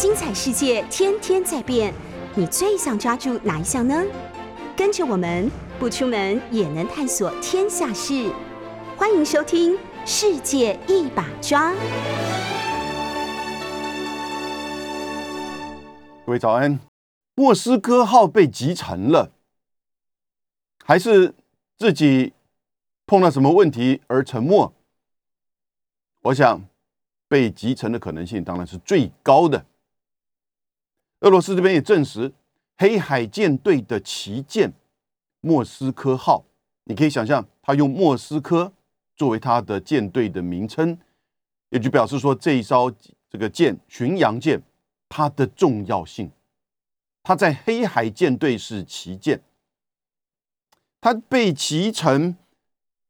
精彩世界天天在变，你最想抓住哪一项呢？跟着我们不出门也能探索天下事，欢迎收听《世界一把抓》。各位早安，莫斯科号被击沉了，还是自己碰到什么问题而沉没？我想被击沉的可能性当然是最高的。俄罗斯这边也证实，黑海舰队的旗舰“莫斯科号”，你可以想象，它用莫斯科作为它的舰队的名称，也就表示说这一艘这个舰巡洋舰它的重要性。它在黑海舰队是旗舰，它被骑成，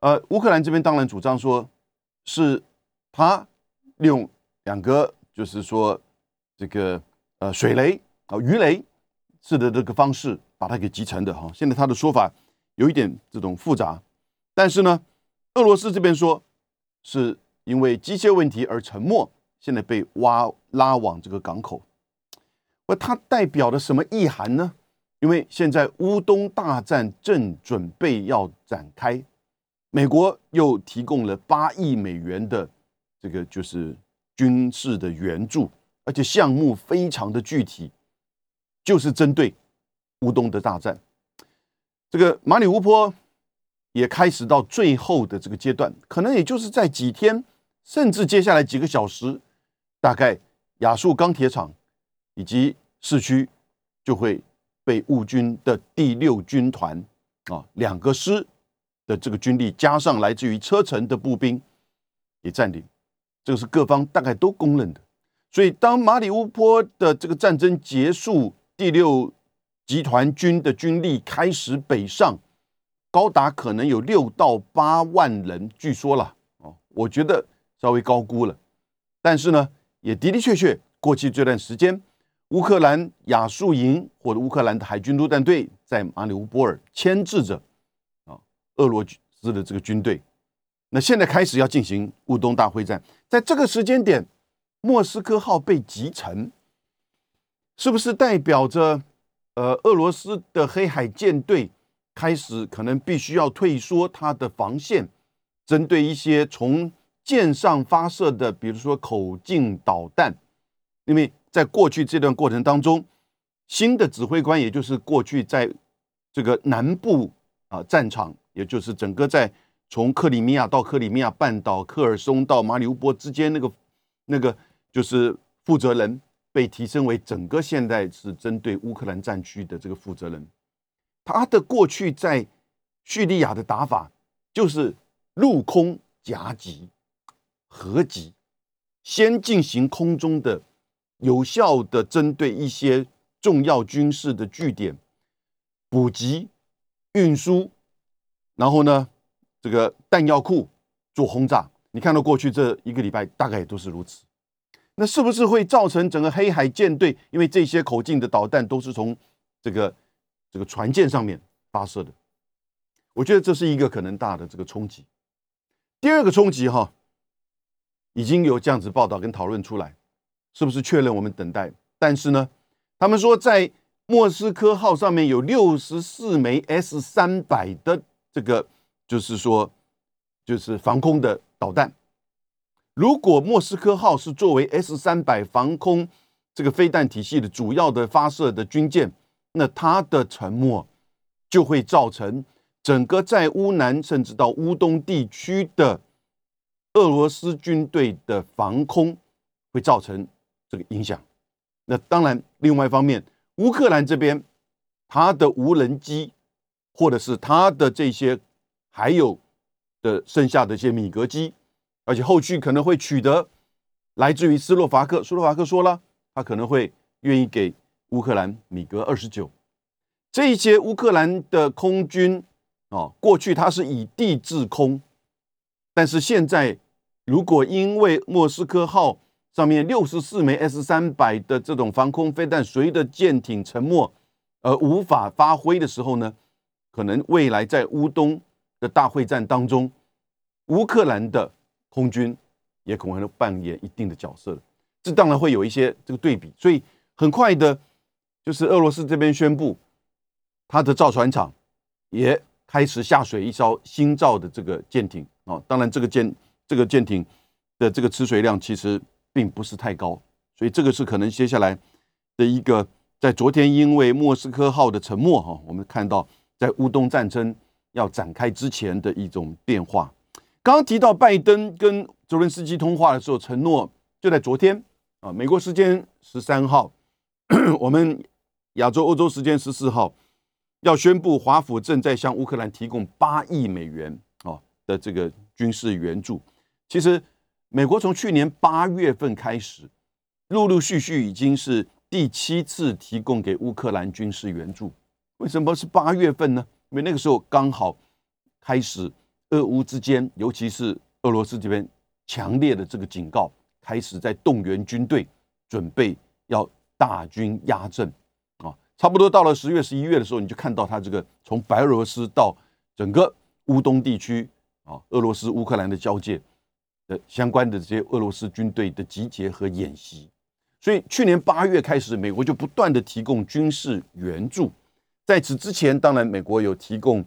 呃，乌克兰这边当然主张说是。他利用两个，就是说这个呃水雷啊鱼雷式的这个方式把它给集成的哈。现在他的说法有一点这种复杂，但是呢，俄罗斯这边说是因为机械问题而沉没，现在被挖拉往这个港口。而它代表的什么意涵呢？因为现在乌东大战正准备要展开，美国又提供了八亿美元的。这个就是军事的援助，而且项目非常的具体，就是针对乌东的大战。这个马里乌波也开始到最后的这个阶段，可能也就是在几天，甚至接下来几个小时，大概亚速钢铁厂以及市区就会被乌军的第六军团啊两个师的这个军力，加上来自于车臣的步兵给占领。这个是各方大概都公认的，所以当马里乌波的这个战争结束，第六集团军的军力开始北上，高达可能有六到八万人，据说了哦，我觉得稍微高估了，但是呢，也的的确确，过去这段时间，乌克兰亚速营或者乌克兰的海军陆战队在马里乌波尔牵制着啊俄罗斯的这个军队。那现在开始要进行乌东大会战，在这个时间点，莫斯科号被击沉，是不是代表着呃俄罗斯的黑海舰队开始可能必须要退缩它的防线，针对一些从舰上发射的，比如说口径导弹，因为在过去这段过程当中，新的指挥官也就是过去在这个南部啊战场，也就是整个在。从克里米亚到克里米亚半岛、科尔松到马里乌波之间，那个那个就是负责人被提升为整个现在是针对乌克兰战区的这个负责人。他的过去在叙利亚的打法就是陆空夹击、合击，先进行空中的有效的针对一些重要军事的据点补给、运输，然后呢？这个弹药库做轰炸，你看到过去这一个礼拜大概也都是如此。那是不是会造成整个黑海舰队？因为这些口径的导弹都是从这个这个船舰上面发射的，我觉得这是一个可能大的这个冲击。第二个冲击哈，已经有这样子报道跟讨论出来，是不是确认我们等待？但是呢，他们说在莫斯科号上面有六十四枚 S 三百的这个。就是说，就是防空的导弹。如果莫斯科号是作为 S 三百防空这个飞弹体系的主要的发射的军舰，那它的沉没就会造成整个在乌南甚至到乌东地区的俄罗斯军队的防空会造成这个影响。那当然，另外一方面，乌克兰这边它的无人机或者是它的这些。还有的剩下的一些米格机，而且后续可能会取得来自于斯洛伐克。斯洛伐克说了，他可能会愿意给乌克兰米格二十九。这一些乌克兰的空军啊，过去它是以地制空，但是现在如果因为莫斯科号上面六十四枚 S 三百的这种防空飞弹随着舰艇沉没而无法发挥的时候呢，可能未来在乌东。的大会战当中，乌克兰的空军也可能扮演一定的角色这当然会有一些这个对比，所以很快的，就是俄罗斯这边宣布，他的造船厂也开始下水一艘新造的这个舰艇啊，当然这个舰这个舰艇的这个吃水量其实并不是太高，所以这个是可能接下来的一个，在昨天因为莫斯科号的沉没哈，我们看到在乌东战争要展开之前的一种变化。刚刚提到拜登跟泽伦斯基通话的时候承诺，就在昨天啊，美国时间十三号，我们亚洲欧洲时间十四号，要宣布华府正在向乌克兰提供八亿美元啊的这个军事援助。其实，美国从去年八月份开始，陆陆续续已经是第七次提供给乌克兰军事援助。为什么是八月份呢？因为那个时候刚好开始。俄乌之间，尤其是俄罗斯这边强烈的这个警告，开始在动员军队，准备要大军压阵啊！差不多到了十月、十一月的时候，你就看到他这个从白俄罗斯到整个乌东地区啊，俄罗斯乌克兰的交界的相关的这些俄罗斯军队的集结和演习。所以去年八月开始，美国就不断的提供军事援助。在此之前，当然美国有提供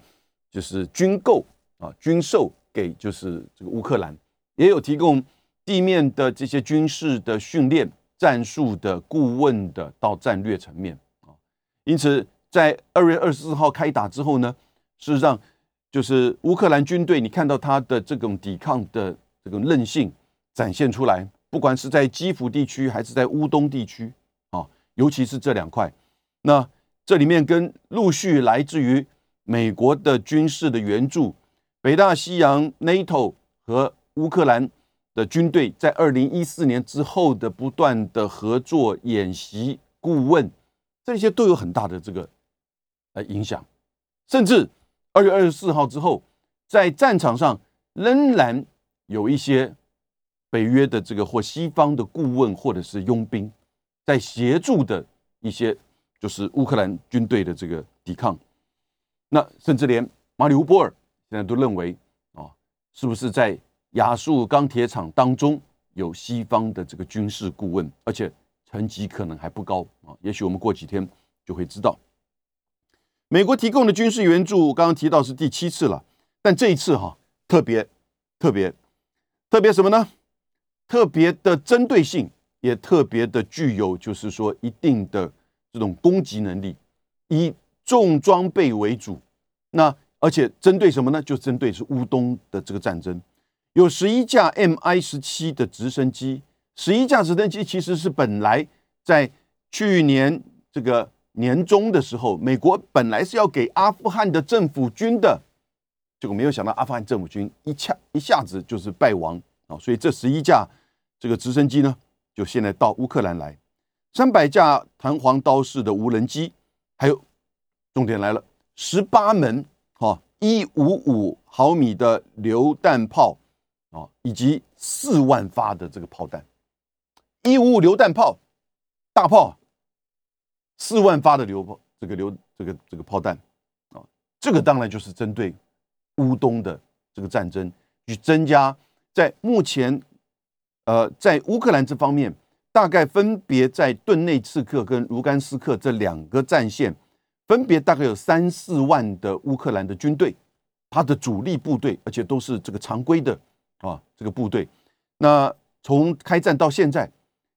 就是军购。啊，军售给就是这个乌克兰，也有提供地面的这些军事的训练、战术的顾问的到战略层面啊。因此，在二月二十四号开打之后呢，事实上就是乌克兰军队，你看到他的这种抵抗的这种韧性展现出来，不管是在基辅地区还是在乌东地区啊，尤其是这两块，那这里面跟陆续来自于美国的军事的援助。北大西洋 NATO 和乌克兰的军队在二零一四年之后的不断的合作演习、顾问，这些都有很大的这个呃影响。甚至二月二十四号之后，在战场上仍然有一些北约的这个或西方的顾问或者是佣兵，在协助的一些就是乌克兰军队的这个抵抗。那甚至连马里乌波尔。现在都认为啊，是不是在亚速钢铁厂当中有西方的这个军事顾问，而且层级可能还不高啊？也许我们过几天就会知道。美国提供的军事援助，刚刚提到是第七次了，但这一次哈，特别特别特别什么呢？特别的针对性，也特别的具有，就是说一定的这种攻击能力，以重装备为主，那。而且针对什么呢？就针对是乌东的这个战争，有十一架 M I 十七的直升机，十一架直升机其实是本来在去年这个年中的时候，美国本来是要给阿富汗的政府军的，结果没有想到阿富汗政府军一下一下子就是败亡啊，所以这十一架这个直升机呢，就现在到乌克兰来，三百架弹簧刀式的无人机，还有重点来了，十八门。哦，一五五毫米的榴弹炮，啊，以及四万发的这个炮弹，一五五榴弹炮，大炮，四万发的榴炮，这个榴这个这个炮弹，啊，这个当然就是针对乌东的这个战争，去增加在目前，呃，在乌克兰这方面，大概分别在顿内刺克跟卢甘斯克这两个战线。分别大概有三四万的乌克兰的军队，他的主力部队，而且都是这个常规的啊，这个部队。那从开战到现在，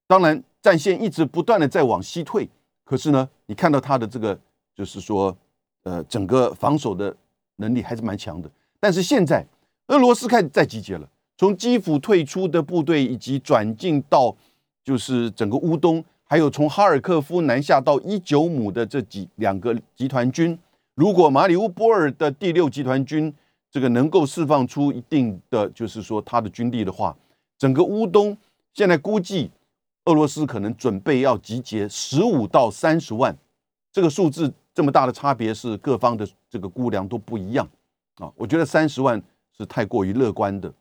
当然战线一直不断的在往西退，可是呢，你看到他的这个就是说，呃，整个防守的能力还是蛮强的。但是现在俄罗斯开始在集结了，从基辅退出的部队以及转进到就是整个乌东。还有从哈尔科夫南下到伊久姆的这几两个集团军，如果马里乌波尔的第六集团军这个能够释放出一定的，就是说他的军力的话，整个乌东现在估计俄罗斯可能准备要集结十五到三十万，这个数字这么大的差别是各方的这个估量都不一样啊，我觉得三十万是太过于乐观的。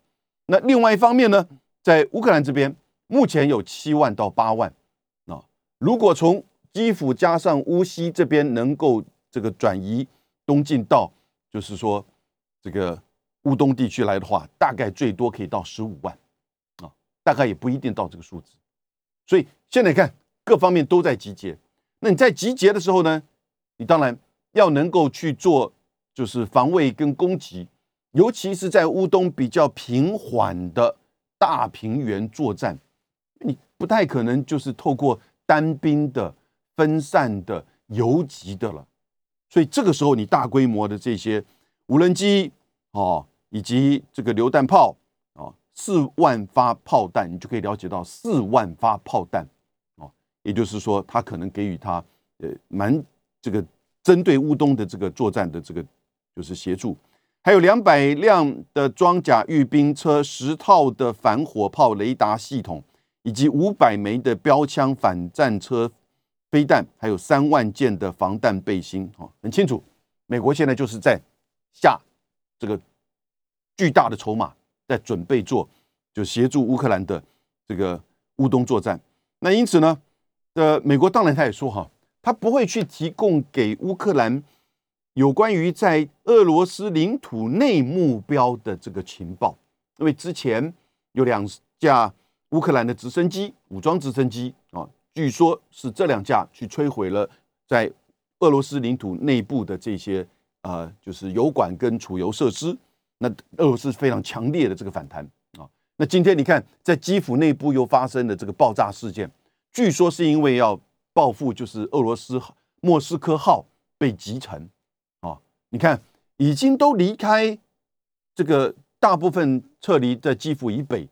那另外一方面呢，在乌克兰这边目前有七万到八万。如果从基辅加上乌西这边能够这个转移东进到，就是说这个乌东地区来的话，大概最多可以到十五万，啊，大概也不一定到这个数字。所以现在看各方面都在集结。那你在集结的时候呢，你当然要能够去做，就是防卫跟攻击，尤其是在乌东比较平缓的大平原作战，你不太可能就是透过单兵的、分散的、游击的了。所以这个时候，你大规模的这些无人机哦，以及这个榴弹炮啊，四万发炮弹，你就可以了解到四万发炮弹哦，也就是说，他可能给予他呃蛮这个针对乌东的这个作战的这个就是协助，还有两百辆的装甲运兵车，十套的反火炮雷达系统，以及五百枚的标枪反战车。飞弹还有三万件的防弹背心，哦，很清楚，美国现在就是在下这个巨大的筹码，在准备做，就协助乌克兰的这个乌东作战。那因此呢，呃，美国当然他也说哈，他不会去提供给乌克兰有关于在俄罗斯领土内目标的这个情报，因为之前有两架乌克兰的直升机，武装直升机啊。据说是这两架去摧毁了在俄罗斯领土内部的这些呃，就是油管跟储油设施。那俄罗斯非常强烈的这个反弹啊。那今天你看，在基辅内部又发生了这个爆炸事件，据说是因为要报复，就是俄罗斯莫斯科号被击沉啊。你看，已经都离开这个大部分撤离在基辅以北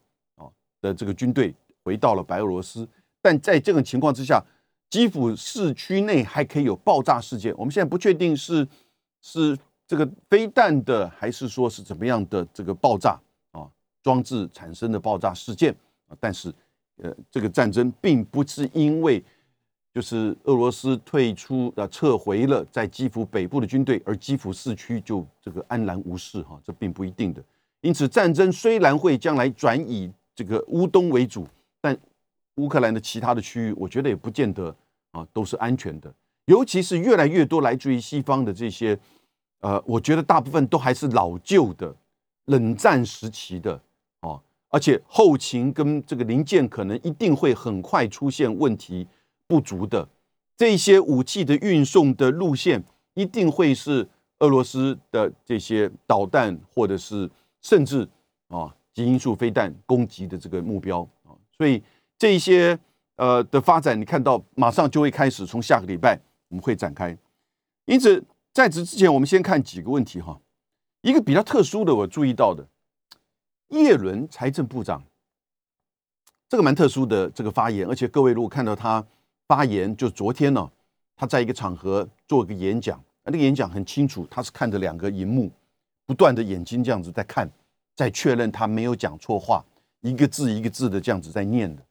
的这个军队，回到了白俄罗斯。但在这种情况之下，基辅市区内还可以有爆炸事件。我们现在不确定是是这个飞弹的，还是说是怎么样的这个爆炸啊装置产生的爆炸事件啊。但是，呃，这个战争并不是因为就是俄罗斯退出啊撤回了在基辅北部的军队，而基辅市区就这个安然无事哈，这并不一定的。因此，战争虽然会将来转以这个乌东为主，但乌克兰的其他的区域，我觉得也不见得啊都是安全的，尤其是越来越多来自于西方的这些，呃，我觉得大部分都还是老旧的冷战时期的哦，而且后勤跟这个零件可能一定会很快出现问题不足的，这些武器的运送的路线一定会是俄罗斯的这些导弹或者是甚至啊基因素飞弹攻击的这个目标啊，所以。这一些呃的发展，你看到马上就会开始，从下个礼拜我们会展开。因此，在此之前，我们先看几个问题哈。一个比较特殊的，我注意到的，叶伦财政部长，这个蛮特殊的这个发言，而且各位如果看到他发言，就昨天呢，他在一个场合做一个演讲，那个演讲很清楚，他是看着两个荧幕，不断的眼睛这样子在看，在确认他没有讲错话，一个字一个字的这样子在念的。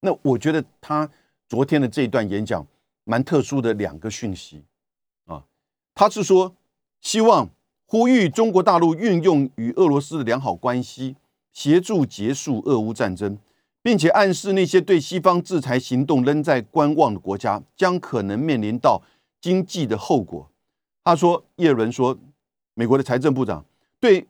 那我觉得他昨天的这一段演讲蛮特殊的两个讯息啊，他是说希望呼吁中国大陆运用与俄罗斯的良好关系，协助结束俄乌战争，并且暗示那些对西方制裁行动仍在观望的国家将可能面临到经济的后果。他说，叶伦说，美国的财政部长对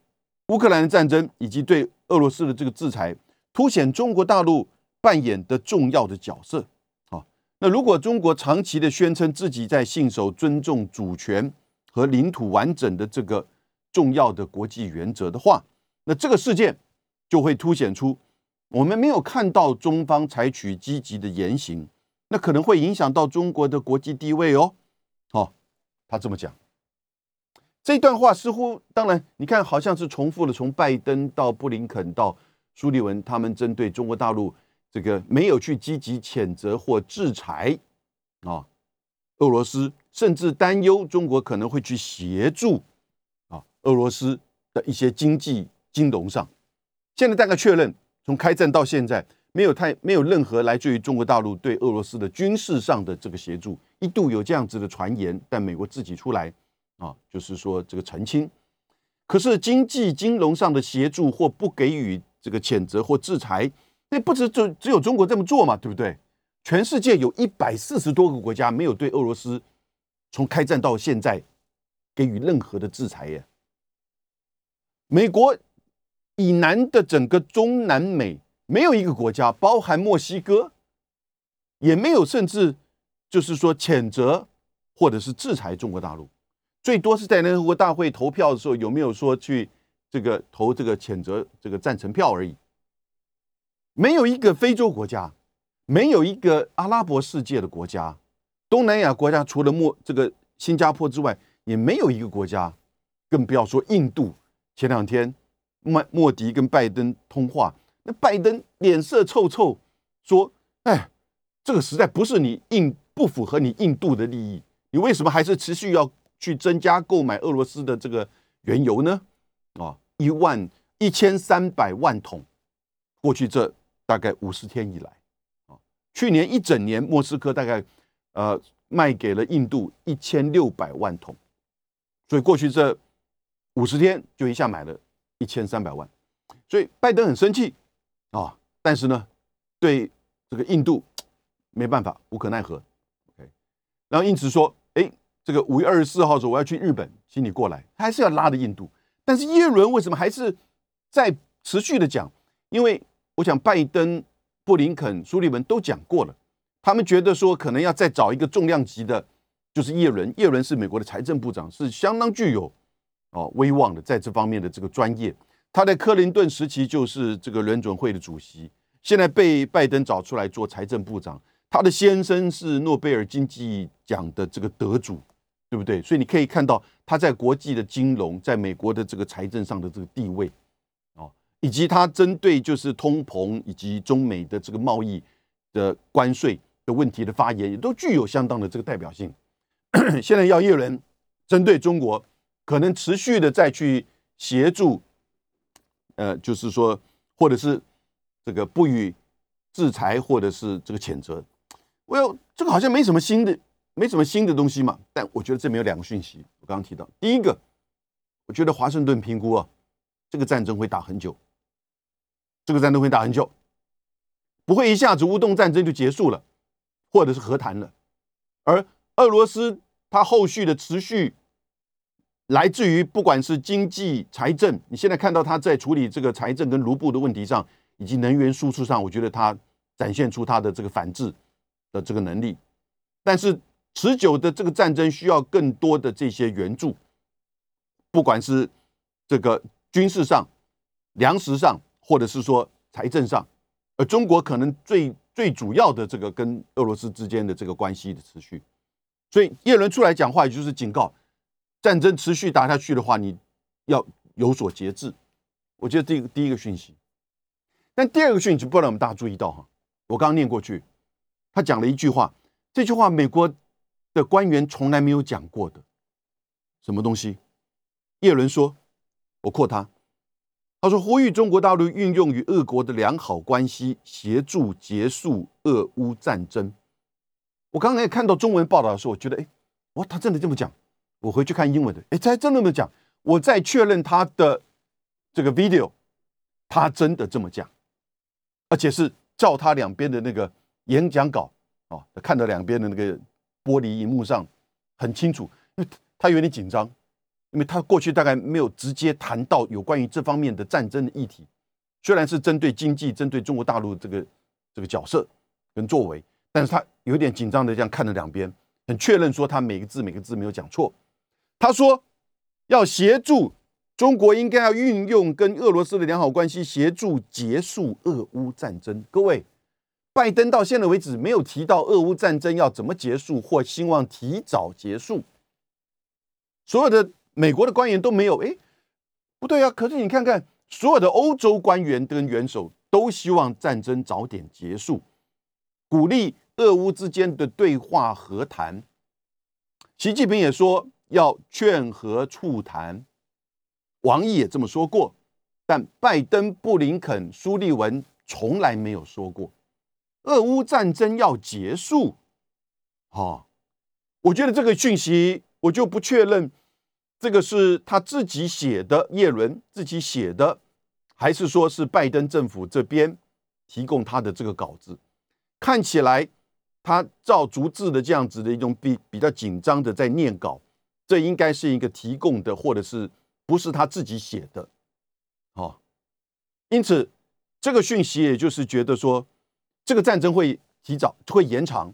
乌克兰的战争以及对俄罗斯的这个制裁，凸显中国大陆。扮演的重要的角色，啊，那如果中国长期的宣称自己在信守尊重主权和领土完整的这个重要的国际原则的话，那这个事件就会凸显出我们没有看到中方采取积极的言行，那可能会影响到中国的国际地位哦。好，他这么讲，这段话似乎当然你看好像是重复了从拜登到布林肯到苏利文他们针对中国大陆。这个没有去积极谴责或制裁啊，俄罗斯甚至担忧中国可能会去协助啊俄罗斯的一些经济金融上。现在大概确认，从开战到现在没有太没有任何来自于中国大陆对俄罗斯的军事上的这个协助，一度有这样子的传言，但美国自己出来啊，就是说这个澄清。可是经济金融上的协助或不给予这个谴责或制裁。那不止就只有中国这么做嘛，对不对？全世界有一百四十多个国家没有对俄罗斯从开战到现在给予任何的制裁耶。美国以南的整个中南美没有一个国家，包含墨西哥，也没有甚至就是说谴责或者是制裁中国大陆，最多是在联合国大会投票的时候有没有说去这个投这个谴责这个赞成票而已。没有一个非洲国家，没有一个阿拉伯世界的国家，东南亚国家除了莫这个新加坡之外，也没有一个国家，更不要说印度。前两天莫莫迪跟拜登通话，那拜登脸色臭臭，说：“哎，这个实在不是你印不符合你印度的利益，你为什么还是持续要去增加购买俄罗斯的这个原油呢？啊，一万一千三百万桶，过去这。”大概五十天以来，啊，去年一整年，莫斯科大概呃卖给了印度一千六百万桶，所以过去这五十天就一下买了一千三百万，所以拜登很生气。啊，但是呢，对这个印度没办法，无可奈何，OK，然后因此说，这个五月二十四号的时候我要去日本，请你过来，他还是要拉着印度，但是耶伦为什么还是在持续的讲？因为我想，拜登、布林肯、苏利文都讲过了，他们觉得说可能要再找一个重量级的，就是叶伦。叶伦是美国的财政部长，是相当具有哦威望的，在这方面的这个专业。他在克林顿时期就是这个联准会的主席，现在被拜登找出来做财政部长。他的先生是诺贝尔经济奖的这个得主，对不对？所以你可以看到他在国际的金融，在美国的这个财政上的这个地位。哦以及他针对就是通膨以及中美的这个贸易的关税的问题的发言，也都具有相当的这个代表性。现在要叶伦针对中国，可能持续的再去协助，呃，就是说，或者是这个不予制裁，或者是这个谴责。我有这个好像没什么新的，没什么新的东西嘛。但我觉得这边有两个讯息，我刚刚提到，第一个，我觉得华盛顿评估啊，这个战争会打很久。这个战争会打很久，不会一下子乌东战争就结束了，或者是和谈了。而俄罗斯它后续的持续，来自于不管是经济、财政，你现在看到它在处理这个财政跟卢布的问题上，以及能源输出上，我觉得它展现出它的这个反制的这个能力。但是持久的这个战争需要更多的这些援助，不管是这个军事上、粮食上。或者是说财政上，而中国可能最最主要的这个跟俄罗斯之间的这个关系的持续，所以叶伦出来讲话，也就是警告，战争持续打下去的话，你要有所节制。我觉得这个第一个讯息，但第二个讯息不让我们大家注意到哈，我刚刚念过去，他讲了一句话，这句话美国的官员从来没有讲过的，什么东西？叶伦说，我扩他。他说：“呼吁中国大陆运用与俄国的良好关系，协助结束俄乌战争。”我刚才看到中文报道的时候，我觉得，哎，哇，他真的这么讲？我回去看英文的，哎，他真的这么讲？我再确认他的这个 video，他真的这么讲，而且是照他两边的那个演讲稿啊，看到两边的那个玻璃荧幕上很清楚，因为他有点紧张。因为他过去大概没有直接谈到有关于这方面的战争的议题，虽然是针对经济、针对中国大陆这个这个角色跟作为，但是他有点紧张的这样看着两边，很确认说他每个字每个字没有讲错。他说要协助中国，应该要运用跟俄罗斯的良好关系，协助结束俄乌战争。各位，拜登到现在为止没有提到俄乌战争要怎么结束，或希望提早结束，所有的。美国的官员都没有，哎，不对啊！可是你看看，所有的欧洲官员跟元首都希望战争早点结束，鼓励俄乌之间的对话和谈。习近平也说要劝和促谈，王毅也这么说过，但拜登、布林肯、苏利文从来没有说过俄乌战争要结束。好，我觉得这个讯息我就不确认。这个是他自己写的，叶伦自己写的，还是说是拜登政府这边提供他的这个稿子？看起来他照逐字的这样子的一种比比较紧张的在念稿，这应该是一个提供的，或者是不是他自己写的？哦，因此这个讯息也就是觉得说，这个战争会提早会延长。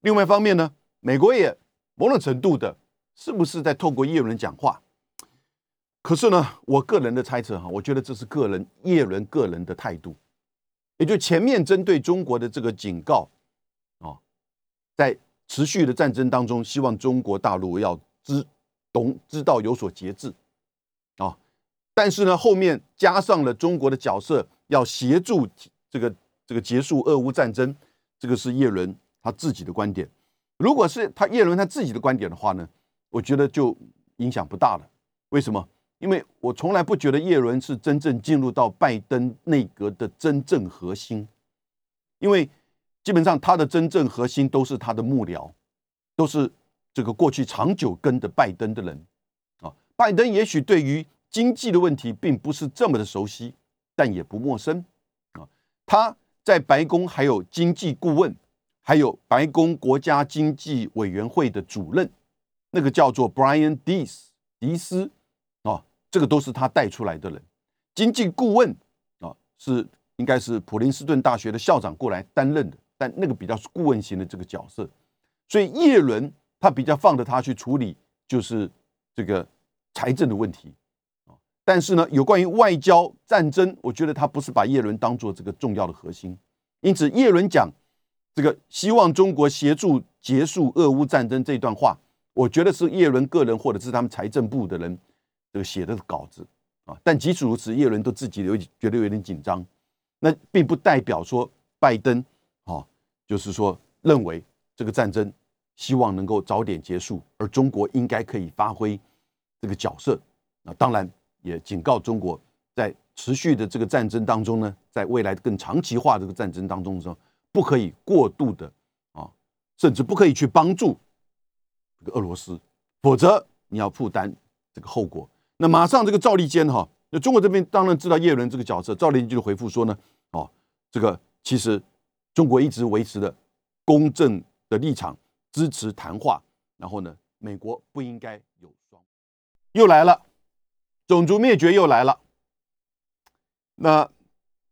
另外一方面呢，美国也某种程度的，是不是在透过叶伦讲话？可是呢，我个人的猜测哈，我觉得这是个人叶伦个人的态度，也就前面针对中国的这个警告啊，在持续的战争当中，希望中国大陆要知懂知道有所节制啊，但是呢，后面加上了中国的角色，要协助这个这个结束俄乌战争，这个是叶伦他自己的观点。如果是他叶伦他自己的观点的话呢，我觉得就影响不大了。为什么？因为我从来不觉得叶伦是真正进入到拜登内阁的真正核心，因为基本上他的真正核心都是他的幕僚，都是这个过去长久跟的拜登的人啊。拜登也许对于经济的问题并不是这么的熟悉，但也不陌生啊。他在白宫还有经济顾问，还有白宫国家经济委员会的主任，那个叫做 Brian Dees 迪斯啊。这个都是他带出来的人，经济顾问啊，是应该是普林斯顿大学的校长过来担任的，但那个比较是顾问型的这个角色，所以叶伦他比较放着他去处理，就是这个财政的问题。但是呢，有关于外交战争，我觉得他不是把叶伦当做这个重要的核心，因此叶伦讲这个希望中国协助结束俄乌战争这段话，我觉得是叶伦个人或者是他们财政部的人。这个写的稿子啊，但即使如此，叶伦都自己有觉得有点紧张。那并不代表说拜登啊，就是说认为这个战争希望能够早点结束，而中国应该可以发挥这个角色。那当然也警告中国，在持续的这个战争当中呢，在未来更长期化这个战争当中的时候，不可以过度的啊，甚至不可以去帮助这个俄罗斯，否则你要负担这个后果。那马上这个赵立坚哈，那中国这边当然知道叶伦这个角色，赵立坚就回复说呢，哦，这个其实中国一直维持的公正的立场，支持谈话，然后呢，美国不应该有双，又来了，种族灭绝又来了。那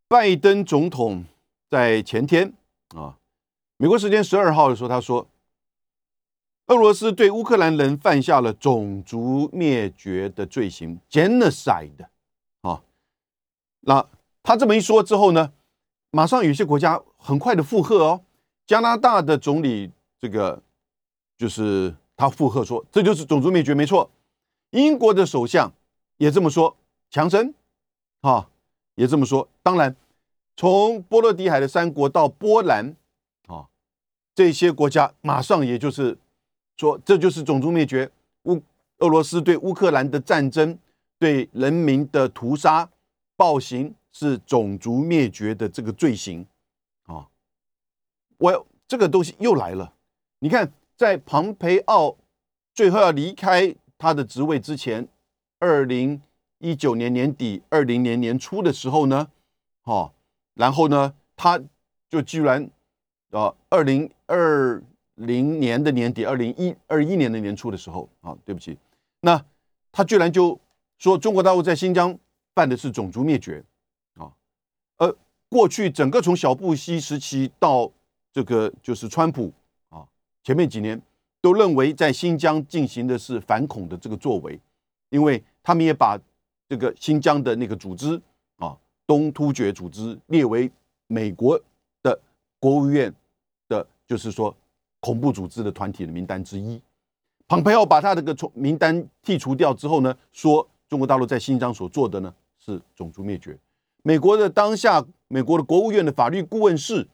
拜登总统在前天啊，美国时间十二号的时候，他说。俄罗斯对乌克兰人犯下了种族灭绝的罪行，genocide，啊，那他这么一说之后呢，马上有些国家很快的附和哦。加拿大的总理这个就是他附和说，这就是种族灭绝，没错。英国的首相也这么说，强生啊也这么说。当然，从波罗的海的三国到波兰啊，这些国家马上也就是。说这就是种族灭绝，乌俄罗斯对乌克兰的战争，对人民的屠杀暴行是种族灭绝的这个罪行啊！我这个东西又来了。你看，在庞培奥最后要离开他的职位之前，二零一九年年底、二零年年初的时候呢，哦，然后呢，他就居然啊，二零二。零年的年底，二零一二一年的年初的时候，啊，对不起，那他居然就说中国大陆在新疆办的是种族灭绝，啊，而过去整个从小布希时期到这个就是川普啊，前面几年都认为在新疆进行的是反恐的这个作为，因为他们也把这个新疆的那个组织啊，东突厥组织列为美国的国务院的，就是说。恐怖组织的团体的名单之一，蓬佩奥把他这个从名单剔除掉之后呢，说中国大陆在新疆所做的呢是种族灭绝。美国的当下，美国的国务院的法律顾问室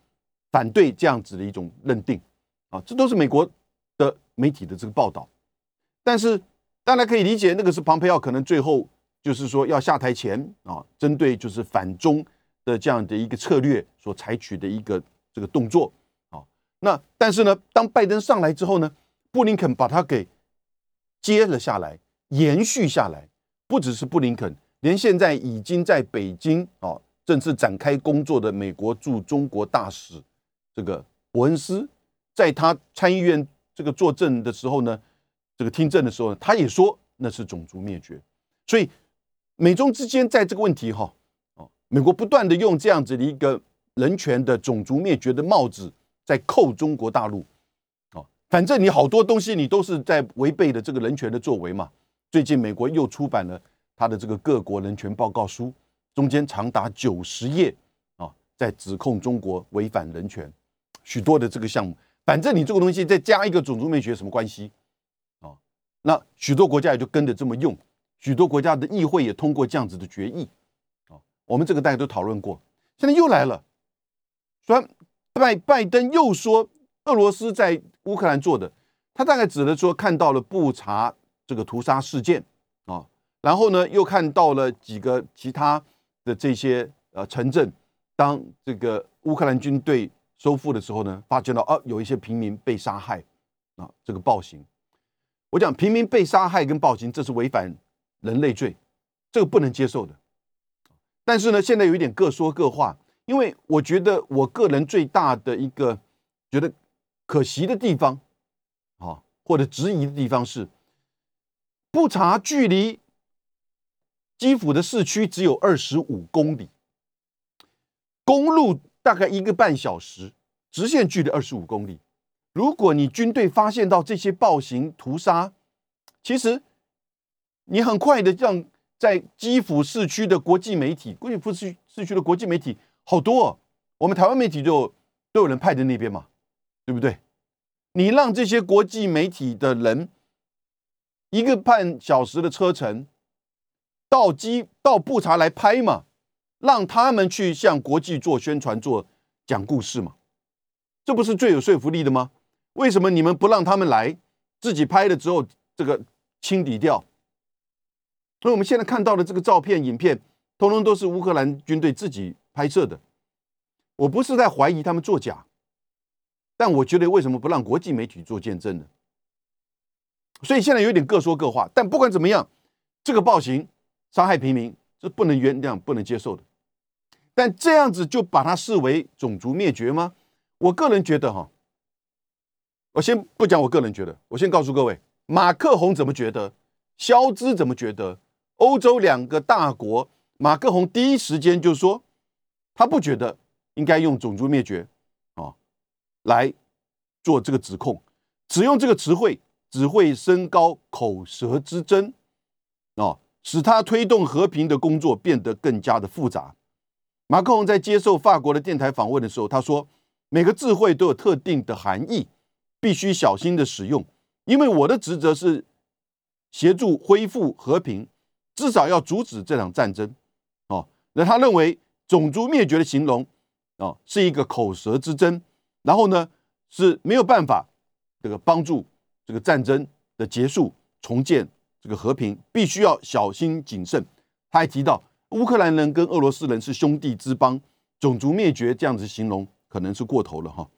反对这样子的一种认定啊，这都是美国的媒体的这个报道。但是大家可以理解，那个是庞培奥可能最后就是说要下台前啊，针对就是反中的这样的一个策略所采取的一个这个动作啊。那但是呢，当拜登上来之后呢，布林肯把他给接了下来，延续下来。不只是布林肯，连现在已经在北京啊正式展开工作的美国驻中国大使这个伯恩斯，在他参议院这个作证的时候呢，这个听证的时候呢，他也说那是种族灭绝。所以美中之间在这个问题哈，哦，美国不断的用这样子的一个人权的种族灭绝的帽子。在扣中国大陆，哦，反正你好多东西你都是在违背的这个人权的作为嘛。最近美国又出版了他的这个各国人权报告书，中间长达九十页啊，在指控中国违反人权，许多的这个项目。反正你这个东西再加一个种族灭绝什么关系？那许多国家也就跟着这么用，许多国家的议会也通过这样子的决议。啊，我们这个大家都讨论过，现在又来了，说拜拜登又说俄罗斯在乌克兰做的，他大概指的说看到了布查这个屠杀事件啊，然后呢又看到了几个其他的这些呃城镇，当这个乌克兰军队。收复的时候呢，发觉到啊，有一些平民被杀害，啊，这个暴行。我讲平民被杀害跟暴行，这是违反人类罪，这个不能接受的。但是呢，现在有一点各说各话，因为我觉得我个人最大的一个觉得可惜的地方，啊，或者质疑的地方是，不查距离基辅的市区只有二十五公里，公路。大概一个半小时，直线距离二十五公里。如果你军队发现到这些暴行屠杀，其实你很快的让在基辅市区的国际媒体，基辅市市区的国际媒体好多，哦，我们台湾媒体就都有人派在那边嘛，对不对？你让这些国际媒体的人一个半小时的车程到基到布查来拍嘛？让他们去向国际做宣传、做讲故事嘛，这不是最有说服力的吗？为什么你们不让他们来，自己拍了之后这个清理掉？所以我们现在看到的这个照片、影片，通通都是乌克兰军队自己拍摄的。我不是在怀疑他们作假，但我觉得为什么不让国际媒体做见证呢？所以现在有点各说各话。但不管怎么样，这个暴行伤害平民。是不能原谅、不能接受的，但这样子就把它视为种族灭绝吗？我个人觉得哈，我先不讲我个人觉得，我先告诉各位，马克宏怎么觉得，肖兹怎么觉得，欧洲两个大国，马克宏第一时间就说，他不觉得应该用种族灭绝啊来做这个指控，只用这个词汇只会升高口舌之争啊。使他推动和平的工作变得更加的复杂。马克宏在接受法国的电台访问的时候，他说：“每个智慧都有特定的含义，必须小心的使用。因为我的职责是协助恢复和平，至少要阻止这场战争。”哦，那他认为种族灭绝的形容哦是一个口舌之争，然后呢是没有办法这个帮助这个战争的结束重建。这个和平必须要小心谨慎。他还提到，乌克兰人跟俄罗斯人是兄弟之邦，种族灭绝这样子形容可能是过头了哈。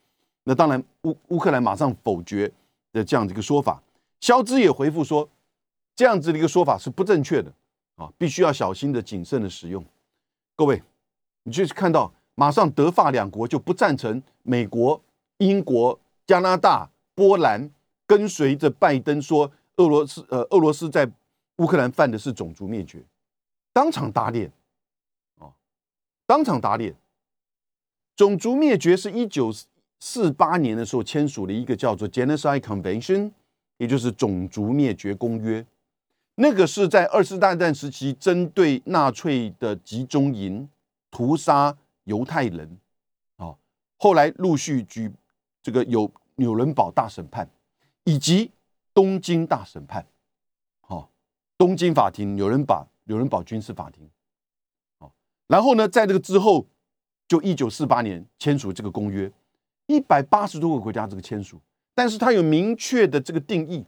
那当然，乌乌克兰马上否决的这样的一个说法。肖兹也回复说，这样子的一个说法是不正确的啊，必须要小心的谨慎的使用。各位，你就是看到，马上德法两国就不赞成美国、英国、加拿大、波兰跟随着拜登说。俄罗斯呃，俄罗斯在乌克兰犯的是种族灭绝，当场打脸，啊，当场打脸。种族灭绝是一九四八年的时候签署了一个叫做 Genocide Convention，也就是种族灭绝公约。那个是在二次大战时期针对纳粹的集中营屠杀犹太人，啊，后来陆续举这个有纽伦堡大审判，以及。东京大审判，好，东京法庭纽伦堡、纽伦堡军事法庭，好，然后呢，在这个之后，就一九四八年签署这个公约，一百八十多个国家这个签署，但是它有明确的这个定义，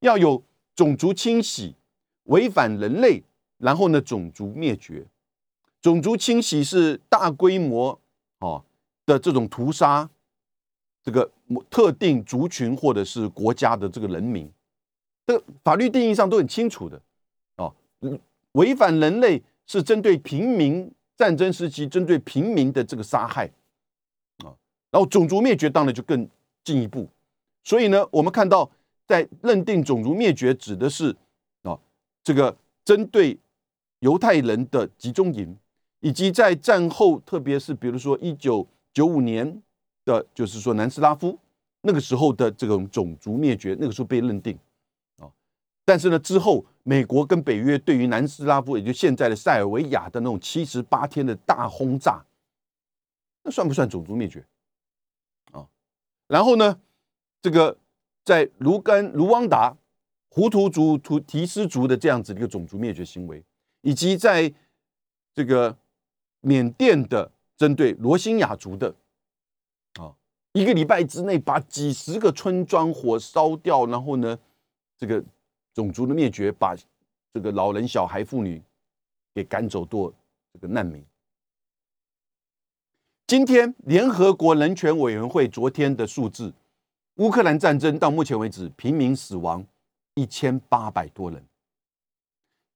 要有种族清洗、违反人类，然后呢，种族灭绝，种族清洗是大规模哦的这种屠杀。这个特定族群或者是国家的这个人民，这个法律定义上都很清楚的哦。违反人类是针对平民，战争时期针对平民的这个杀害。然后种族灭绝当然就更进一步。所以呢，我们看到在认定种族灭绝指的是啊，这个针对犹太人的集中营，以及在战后，特别是比如说一九九五年。的，就是说南斯拉夫那个时候的这种种族灭绝，那个时候被认定啊。但是呢，之后美国跟北约对于南斯拉夫，也就现在的塞尔维亚的那种七十八天的大轰炸，那算不算种族灭绝？然后呢，这个在卢甘、卢旺达、胡图族、图提斯族的这样子的一个种族灭绝行为，以及在这个缅甸的针对罗兴亚族的。啊一个礼拜之内把几十个村庄火烧掉，然后呢，这个种族的灭绝，把这个老人、小孩、妇女给赶走做这个难民。今天联合国人权委员会昨天的数字，乌克兰战争到目前为止平民死亡一千八百多人，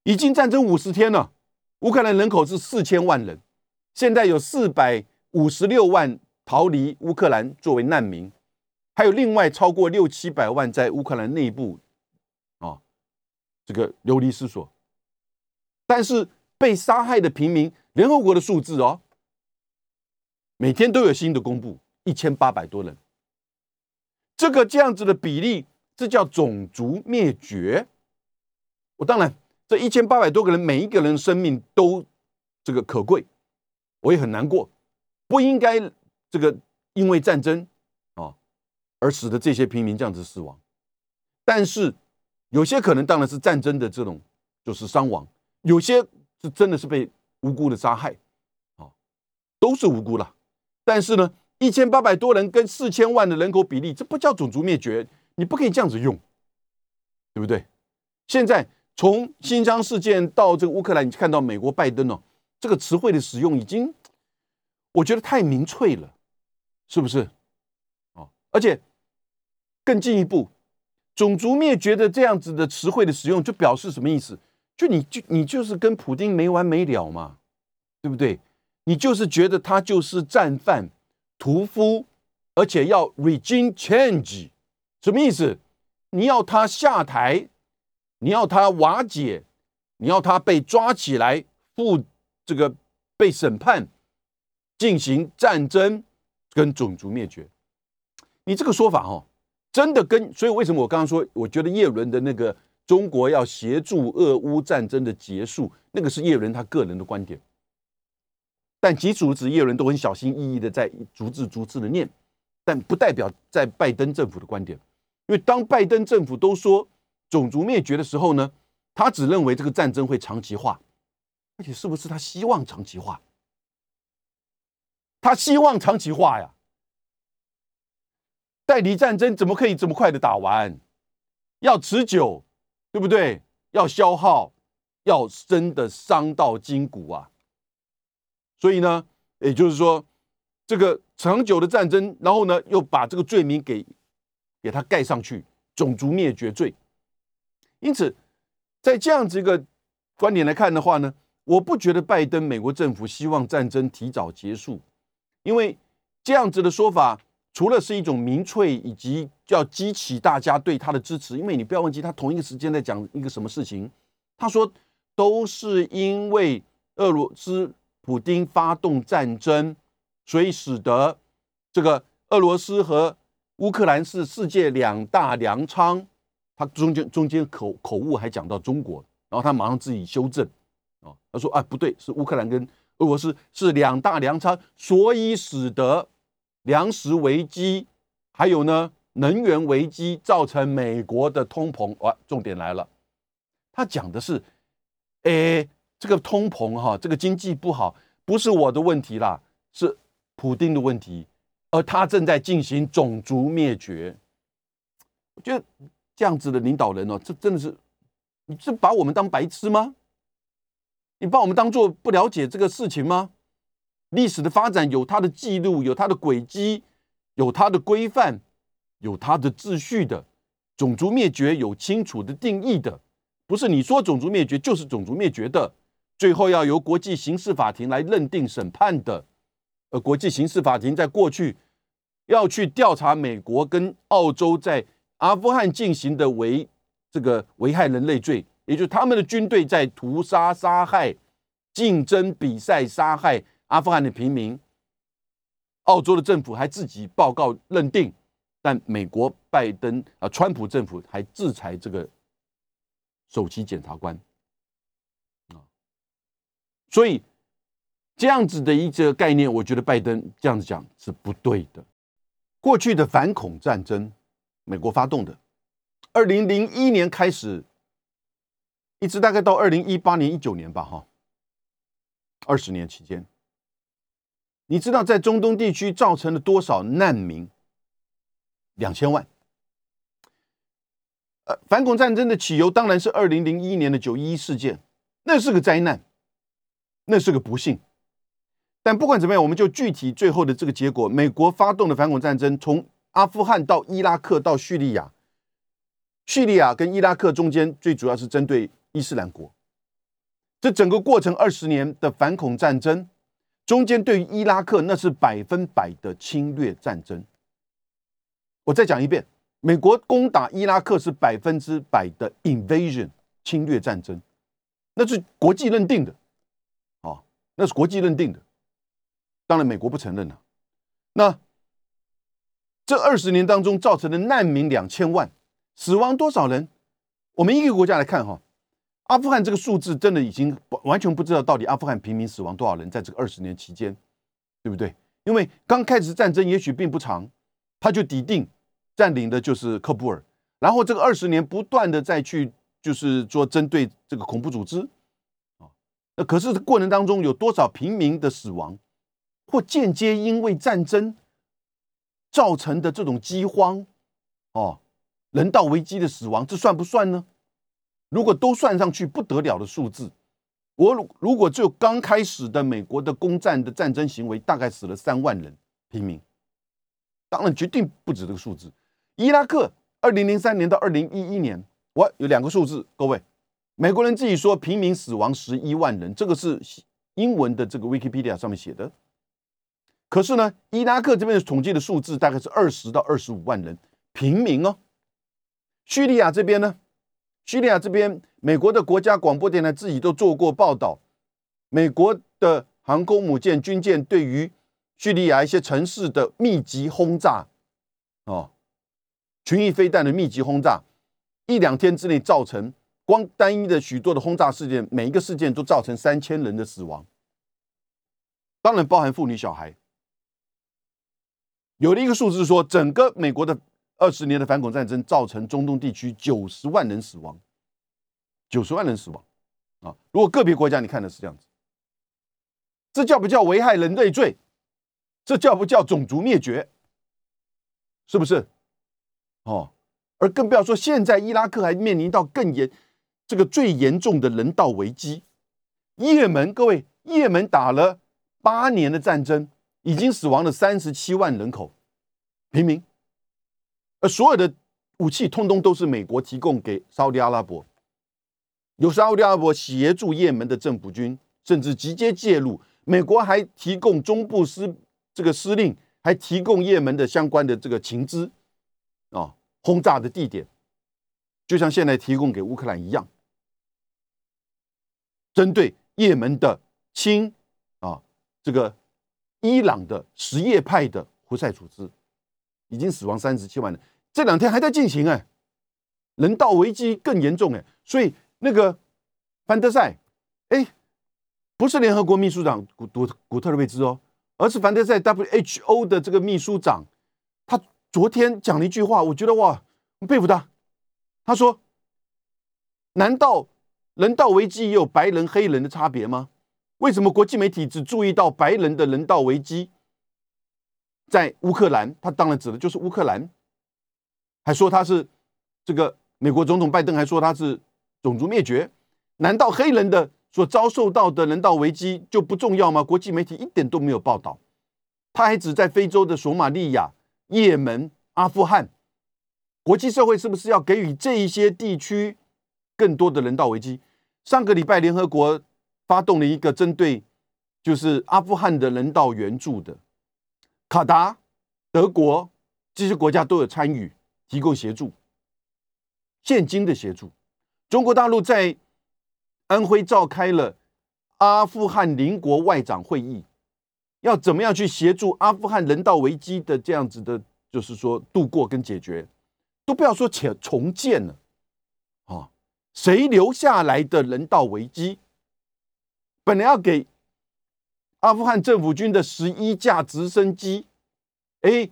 已经战争五十天了。乌克兰人口是四千万人，现在有四百五十六万。逃离乌克兰作为难民，还有另外超过六七百万在乌克兰内部啊，这个流离失所。但是被杀害的平民，联合国的数字哦，每天都有新的公布，一千八百多人。这个这样子的比例，这叫种族灭绝。我当然，这一千八百多个人，每一个人生命都这个可贵，我也很难过，不应该。这个因为战争啊而使得这些平民这样子死亡，但是有些可能当然是战争的这种就是伤亡，有些是真的是被无辜的杀害，啊，都是无辜了。但是呢，一千八百多人跟四千万的人口比例，这不叫种族灭绝，你不可以这样子用，对不对？现在从新疆事件到这个乌克兰，你看到美国拜登哦，这个词汇的使用已经，我觉得太民粹了。是不是？哦，而且更进一步，种族灭绝的这样子的词汇的使用，就表示什么意思？就你就你就是跟普京没完没了嘛，对不对？你就是觉得他就是战犯、屠夫，而且要 regime change，什么意思？你要他下台，你要他瓦解，你要他被抓起来负这个被审判，进行战争。跟种族灭绝，你这个说法哦，真的跟所以为什么我刚刚说，我觉得叶伦的那个中国要协助俄乌战争的结束，那个是叶伦他个人的观点，但即使如此，叶伦都很小心翼翼的在逐字逐字的念，但不代表在拜登政府的观点，因为当拜登政府都说种族灭绝的时候呢，他只认为这个战争会长期化，而且是不是他希望长期化？他希望长期化呀，代理战争怎么可以这么快的打完？要持久，对不对？要消耗，要真的伤到筋骨啊！所以呢，也就是说，这个长久的战争，然后呢，又把这个罪名给给他盖上去，种族灭绝罪。因此，在这样子一个观点来看的话呢，我不觉得拜登美国政府希望战争提早结束。因为这样子的说法，除了是一种民粹，以及要激起大家对他的支持。因为你不要忘记，他同一个时间在讲一个什么事情？他说都是因为俄罗斯普京发动战争，所以使得这个俄罗斯和乌克兰是世界两大粮仓。他中间中间口口误还讲到中国，然后他马上自己修正啊，他说啊不对，是乌克兰跟。俄罗斯是两大粮仓，所以使得粮食危机，还有呢能源危机，造成美国的通膨。哇，重点来了，他讲的是，诶，这个通膨哈，这个经济不好，不是我的问题啦，是普丁的问题，而他正在进行种族灭绝。我觉得这样子的领导人哦，这真的是，你是把我们当白痴吗？你把我们当做不了解这个事情吗？历史的发展有它的记录，有它的轨迹，有它的规范，有它的秩序的。种族灭绝有清楚的定义的，不是你说种族灭绝就是种族灭绝的，最后要由国际刑事法庭来认定审判的。呃国际刑事法庭在过去要去调查美国跟澳洲在阿富汗进行的违这个危害人类罪。也就是他们的军队在屠杀、杀害、竞争比赛、杀害阿富汗的平民。澳洲的政府还自己报告认定，但美国拜登啊，川普政府还制裁这个首席检察官，所以这样子的一个概念，我觉得拜登这样子讲是不对的。过去的反恐战争，美国发动的，二零零一年开始，一直大概到二零一八年、一九年吧，哈，二十年期间。你知道在中东地区造成了多少难民？两千万。呃，反恐战争的起由当然是二零零一年的九一一事件，那是个灾难，那是个不幸。但不管怎么样，我们就具体最后的这个结果，美国发动的反恐战争，从阿富汗到伊拉克到叙利亚，叙利亚跟伊拉克中间最主要是针对伊斯兰国，这整个过程二十年的反恐战争。中间对于伊拉克那是百分百的侵略战争。我再讲一遍，美国攻打伊拉克是百分之百的 invasion 侵略战争，那是国际认定的，那是国际认定的。当然美国不承认了。那这二十年当中造成的难民两千万，死亡多少人？我们一个国家来看哈。阿富汗这个数字真的已经完全不知道到底阿富汗平民死亡多少人，在这个二十年期间，对不对？因为刚开始战争也许并不长，他就抵定占领的就是喀布尔，然后这个二十年不断的再去就是说针对这个恐怖组织，那可是过程当中有多少平民的死亡，或间接因为战争造成的这种饥荒哦，人道危机的死亡，这算不算呢？如果都算上去，不得了的数字。我如如果就刚开始的美国的攻占的战争行为，大概死了三万人平民，当然绝对不止这个数字。伊拉克二零零三年到二零一一年，我有两个数字，各位，美国人自己说平民死亡十一万人，这个是英文的这个 Wikipedia 上面写的。可是呢，伊拉克这边统计的数字大概是二十到二十五万人平民哦。叙利亚这边呢？叙利亚这边，美国的国家广播电台自己都做过报道，美国的航空母舰、军舰对于叙利亚一些城市的密集轰炸，哦，群翼飞弹的密集轰炸，一两天之内造成光单一的许多的轰炸事件，每一个事件都造成三千人的死亡，当然包含妇女小孩。有的一个数字说，整个美国的。二十年的反恐战争造成中东地区九十万人死亡，九十万人死亡啊！如果个别国家你看的是这样子，这叫不叫危害人类罪？这叫不叫种族灭绝？是不是？哦，而更不要说现在伊拉克还面临到更严这个最严重的人道危机。也门，各位，也门打了八年的战争，已经死亡了三十七万人口平民。而所有的武器通通都是美国提供给沙特阿拉伯，有沙特阿拉伯协助也门的政府军，甚至直接介入。美国还提供中部司这个司令，还提供也门的相关的这个情资啊，轰炸的地点，就像现在提供给乌克兰一样，针对也门的亲啊这个伊朗的什叶派的胡塞组织。已经死亡三十七万人，这两天还在进行哎，人道危机更严重哎，所以那个范德赛，哎，不是联合国秘书长古古古特尔贝兹哦，而是范德赛 WHO 的这个秘书长，他昨天讲了一句话，我觉得哇，佩服他。他说：“难道人道危机也有白人黑人的差别吗？为什么国际媒体只注意到白人的人道危机？”在乌克兰，他当然指的就是乌克兰，还说他是这个美国总统拜登还说他是种族灭绝，难道黑人的所遭受到的人道危机就不重要吗？国际媒体一点都没有报道，他还指在非洲的索马利亚、也门、阿富汗，国际社会是不是要给予这一些地区更多的人道危机？上个礼拜联合国发动了一个针对就是阿富汗的人道援助的。卡达、德国这些国家都有参与，提供协助，现金的协助。中国大陆在安徽召开了阿富汗邻国外长会议，要怎么样去协助阿富汗人道危机的这样子的，就是说度过跟解决，都不要说且重建了，谁留下来的人道危机，本来要给阿富汗政府军的十一架直升机，哎，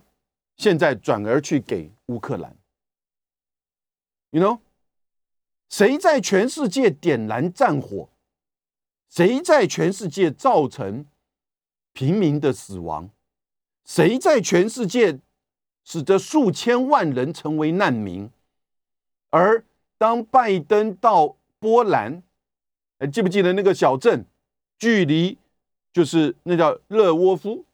现在转而去给乌克兰，you know，谁在全世界点燃战火？谁在全世界造成平民的死亡？谁在全世界使得数千万人成为难民？而当拜登到波兰，还记不记得那个小镇？距离就是那叫热沃夫，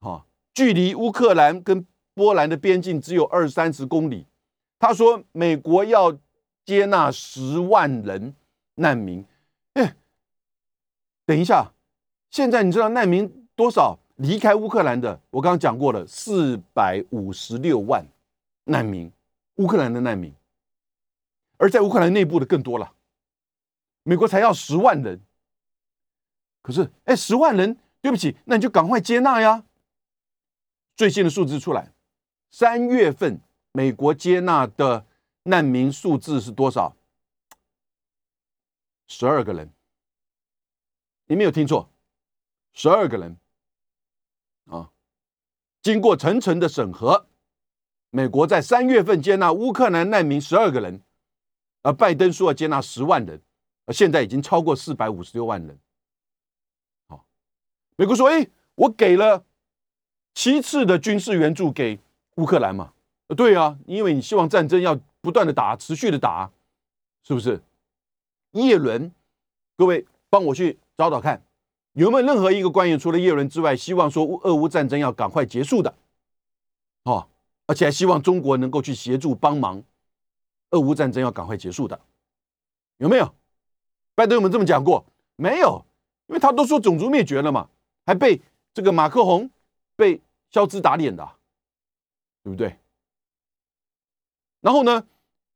啊，距离乌克兰跟波兰的边境只有二三十公里。他说美国要接纳十万人难民。哎等一下，现在你知道难民多少？离开乌克兰的，我刚刚讲过了，四百五十六万难民，乌克兰的难民。而在乌克兰内部的更多了，美国才要十万人。可是，哎，十万人，对不起，那你就赶快接纳呀。最新的数字出来，三月份美国接纳的难民数字是多少？十二个人。你没有听错，十二个人啊，经过层层的审核，美国在三月份接纳乌克兰难民十二个人，而拜登说要接纳十万人，而现在已经超过四百五十六万人。好，美国说：“哎，我给了七次的军事援助给乌克兰嘛？呃，对啊，因为你希望战争要不断的打，持续的打，是不是？”叶伦，各位帮我去。找找看，有没有任何一个官员除了叶伦之外，希望说乌俄乌战争要赶快结束的，哦，而且还希望中国能够去协助帮忙，俄乌战争要赶快结束的，有没有？拜登有没有这么讲过？没有，因为他都说种族灭绝了嘛，还被这个马克宏被肖兹打脸的，对不对？然后呢，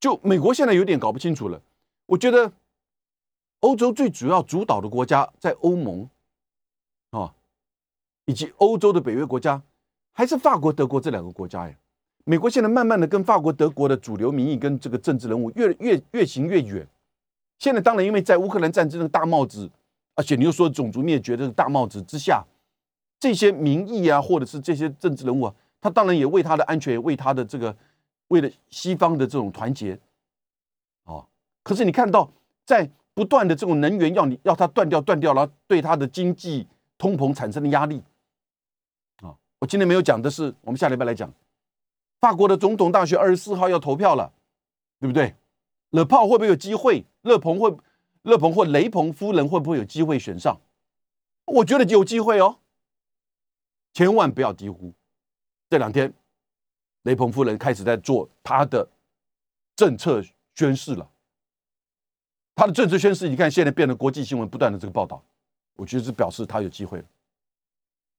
就美国现在有点搞不清楚了，我觉得。欧洲最主要主导的国家在欧盟，啊，以及欧洲的北约国家，还是法国、德国这两个国家呀。美国现在慢慢的跟法国、德国的主流民意跟这个政治人物越越越行越远。现在当然因为在乌克兰战争的大帽子，而且你又说种族灭绝的大帽子之下，这些民意啊，或者是这些政治人物啊，他当然也为他的安全，为他的这个，为了西方的这种团结，啊，可是你看到在。不断的这种能源要你要他断掉断掉了，对他的经济通膨产生的压力啊！我今天没有讲的是，我们下礼拜来讲，法国的总统大选二十四号要投票了，对不对？勒炮会不会有机会？勒鹏会勒鹏或雷鹏夫人会不会有机会选上？我觉得有机会哦，千万不要低估。这两天，雷鹏夫人开始在做她的政策宣誓了。她的政治宣誓，你看现在变得国际新闻不断的这个报道，我觉得是表示她有机会了，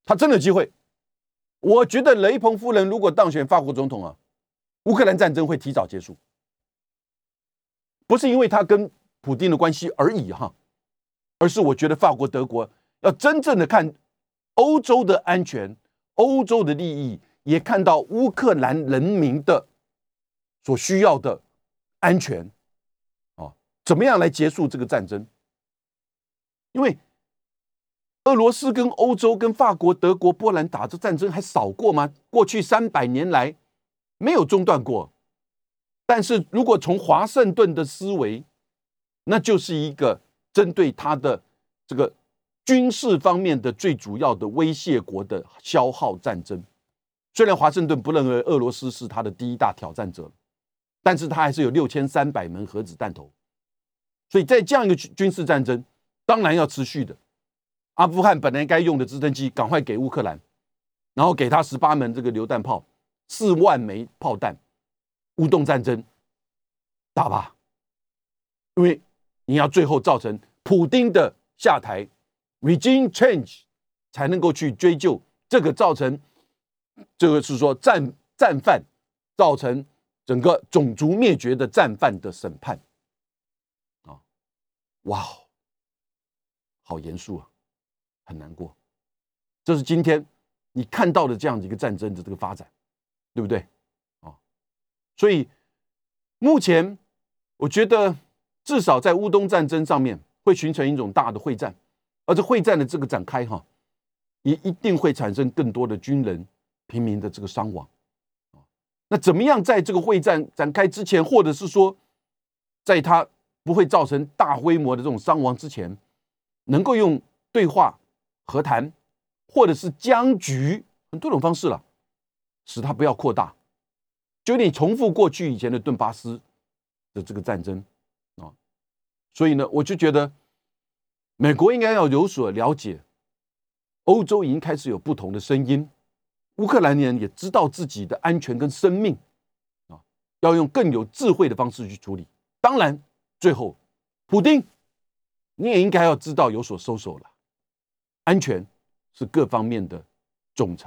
他真的有机会。我觉得雷鹏夫人如果当选法国总统啊，乌克兰战争会提早结束，不是因为他跟普京的关系而已哈，而是我觉得法国、德国要真正的看欧洲的安全、欧洲的利益，也看到乌克兰人民的所需要的安全啊。怎么样来结束这个战争？因为俄罗斯跟欧洲、跟法国、德国、波兰打这战争还少过吗？过去三百年来没有中断过。但是如果从华盛顿的思维，那就是一个针对他的这个军事方面的最主要的威胁国的消耗战争。虽然华盛顿不认为俄罗斯是他的第一大挑战者，但是他还是有六千三百门核子弹头。所以在这样一个军事战争，当然要持续的。阿富汗本来该用的直升机，赶快给乌克兰，然后给他十八门这个榴弹炮，四万枚炮弹，乌东战争打吧。因为你要最后造成普丁的下台，regime change，才能够去追究这个造成这个是说战战犯造成整个种族灭绝的战犯的审判啊。哇，好严肃啊，很难过。这是今天你看到的这样的一个战争的这个发展，对不对？啊，所以目前我觉得至少在乌东战争上面会形成一种大的会战，而这会战的这个展开哈，也一定会产生更多的军人、平民的这个伤亡。那怎么样在这个会战展开之前，或者是说，在它不会造成大规模的这种伤亡之前，能够用对话、和谈，或者是僵局很多种方式了，使它不要扩大，就有点重复过去以前的顿巴斯的这个战争啊。所以呢，我就觉得美国应该要有所了解，欧洲已经开始有不同的声音。乌克兰人也知道自己的安全跟生命啊，要用更有智慧的方式去处理。当然，最后，普丁，你也应该要知道有所收手了。安全是各方面的总成。